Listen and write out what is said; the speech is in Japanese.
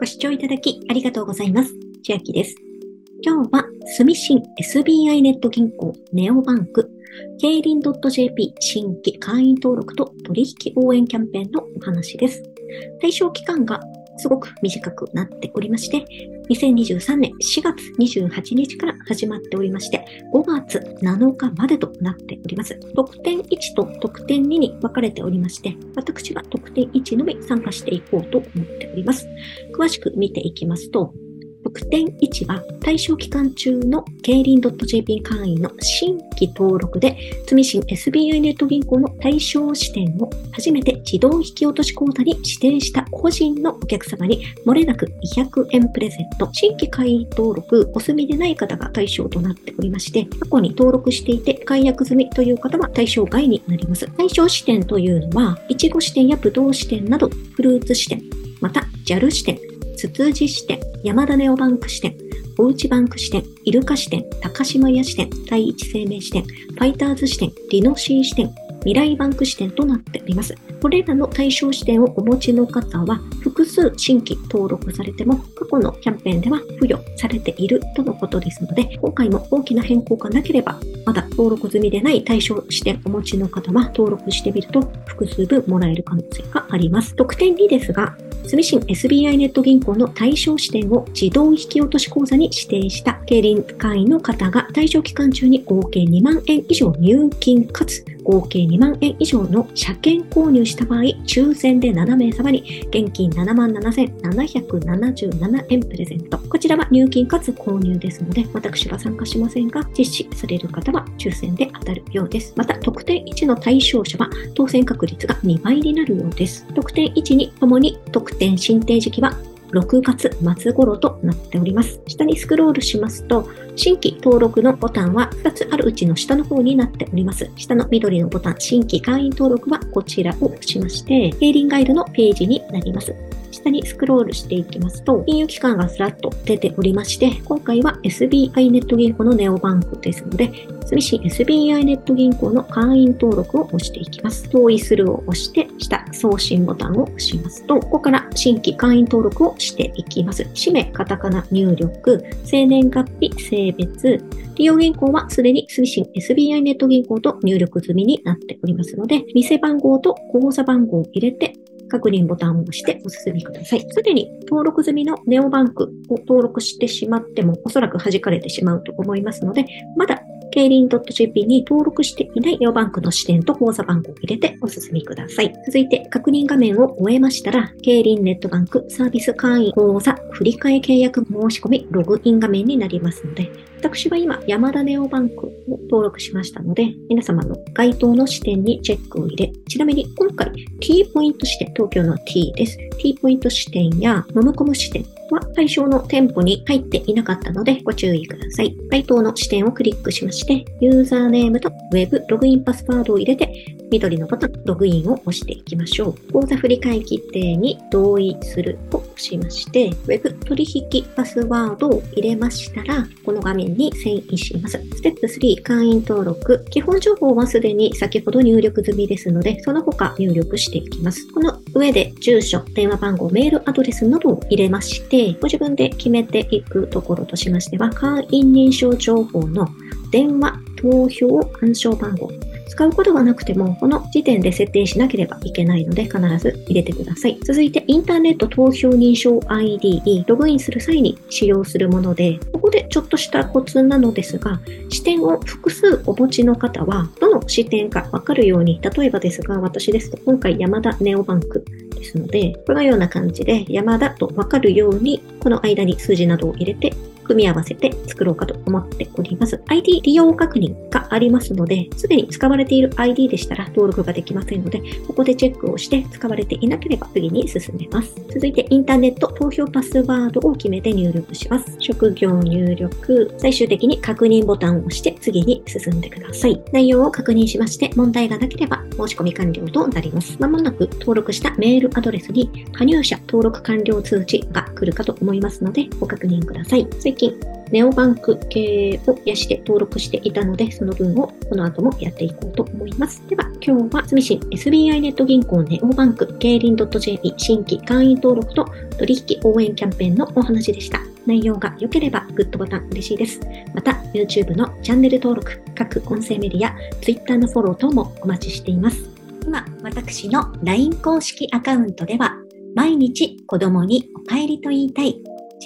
ご視聴いただきありがとうございます。千秋です。今日は、住信 SBI ネット銀行ネオバンク、競輪 .jp 新規会員登録と取引応援キャンペーンのお話です。対象期間がすごく短くなっておりまして、2023年4月28日から始まっておりまして、5月7日までとなっております。特典1と特典2に分かれておりまして、私は特典1のみ参加していこうと思っております。詳しく見ていきますと、特典1は対象期間中の競輪 .jp 会員の新規登録で、積信 SBI ネット銀行の対象支店を初めて自動引き落とし口座に指定した個人のお客様に漏れなく200円プレゼント。新規会員登録お済みでない方が対象となっておりまして、過去に登録していて解約済みという方は対象外になります。対象支店というのは、いちご支店やぶどう支店などフルーツ支店、また JAL 支店、つつじ支店、山田ネオバンク支店、おうちバンク支店、イルカ支店、高島屋支店、第一生命支店、ファイターズ支店、リノシー支店、未来バンク支店となっております。これらの対象支店をお持ちの方は、複数新規登録されても、過去のキャンペーンでは付与されているとのことですので、今回も大きな変更がなければ、まだ登録済みでない対象支店お持ちの方は、登録してみると複数分もらえる可能性があります。特典2ですが、住信 SBI ネット銀行の対象支店を自動引き落とし口座に指定した競輪会員の方が対象期間中に合計2万円以上入金かつ合計2万円以上の車検購入した場合、抽選で7名様に現金77,777円プレゼント。こちらは入金かつ購入ですので、私は参加しませんが、実施される方は抽選で当たるようです。また、特典1の対象者は当選確率が2倍になるようです。特典1にともに特典申請時期は6月末頃となっております。下にスクロールしますと、新規登録のボタンは2つあるうちの下の方になっております。下の緑のボタン、新規会員登録はこちらを押しまして、競輪ガイドのページになります。下にスクロールしていきますと、金融機関がずらっと出ておりまして、今回は SBI ネット銀行のネオバンクですので、住信 SBI ネット銀行の会員登録を押していきます。同意するを押して、下送信ボタンを押しますと、ここから新規会員登録をしていきます。氏名、カタカナ入力、生年月日、性別、利用銀行はすでに住信 SBI ネット銀行と入力済みになっておりますので、店番号と口座番号を入れて確認ボタンを押してお進みください。すでに登録済みのネオバンクを登録してしまってもおそらく弾かれてしまうと思いますので、まだ競輪 .jp に登録していないネオバンクの支店と口座番号を入れてお進みください。続いて確認画面を終えましたら、競輪ネットバンクサービス会員口座振替契約申し込みログイン画面になりますので、私は今、山田ネオバンクを登録しましたので、皆様の該当の視点にチェックを入れ、ちなみに今回 T ポイント視点、東京の T です。T ポイント視点やノムコム視点は対象の店舗に入っていなかったのでご注意ください。該当の視点をクリックしまして、ユーザーネームとウェブログインパスワードを入れて、緑のボタン、ログインを押していきましょう。口座振替規定に同意するを押しまして、ウェブ取引パスワードを入れましたら、この画面に遷移します。ステップ3、会員登録。基本情報はすでに先ほど入力済みですので、その他入力していきます。この上で住所、電話番号、メールアドレスなどを入れまして、ご自分で決めていくところとしましては、会員認証情報の電話、投票、暗証番号、使うことがなくても、この時点で設定しなければいけないので、必ず入れてください。続いて、インターネット投票認証 ID にログインする際に使用するもので、ここでちょっとしたコツなのですが、視点を複数お持ちの方は、どの視点かわかるように、例えばですが、私ですと今回山田ネオバンクですので、このような感じで山田とわかるように、この間に数字などを入れて組み合わせて作ろうかと思っております。ID 利用確認がありますので、すでに使われている ID でしたら登録ができませんので、ここでチェックをして使われていなければ次に進めます。続いてインターネット投票パスワードを決めて入力します。職業入力、最終的に確認ボタンを押して次に進んでください。内容を確認しまして問題がなければ申し込み完了となります。まもなく登録したメールアドレスに加入者登録完了通知が来るかと思いますのでご確認ください。近、ネオバンク経営を癒して登録していたので、その分をこの後もやっていこうと思います。では、今日は住信 SBI ネット銀行ネオバンク経輪 .jp 新規会員登録と取引応援キャンペーンのお話でした。内容が良ければグッドボタン嬉しいです。また、YouTube のチャンネル登録、各音声メディア、Twitter のフォロー等もお待ちしています。今、私の LINE 公式アカウントでは、毎日子供にお帰りと言いたい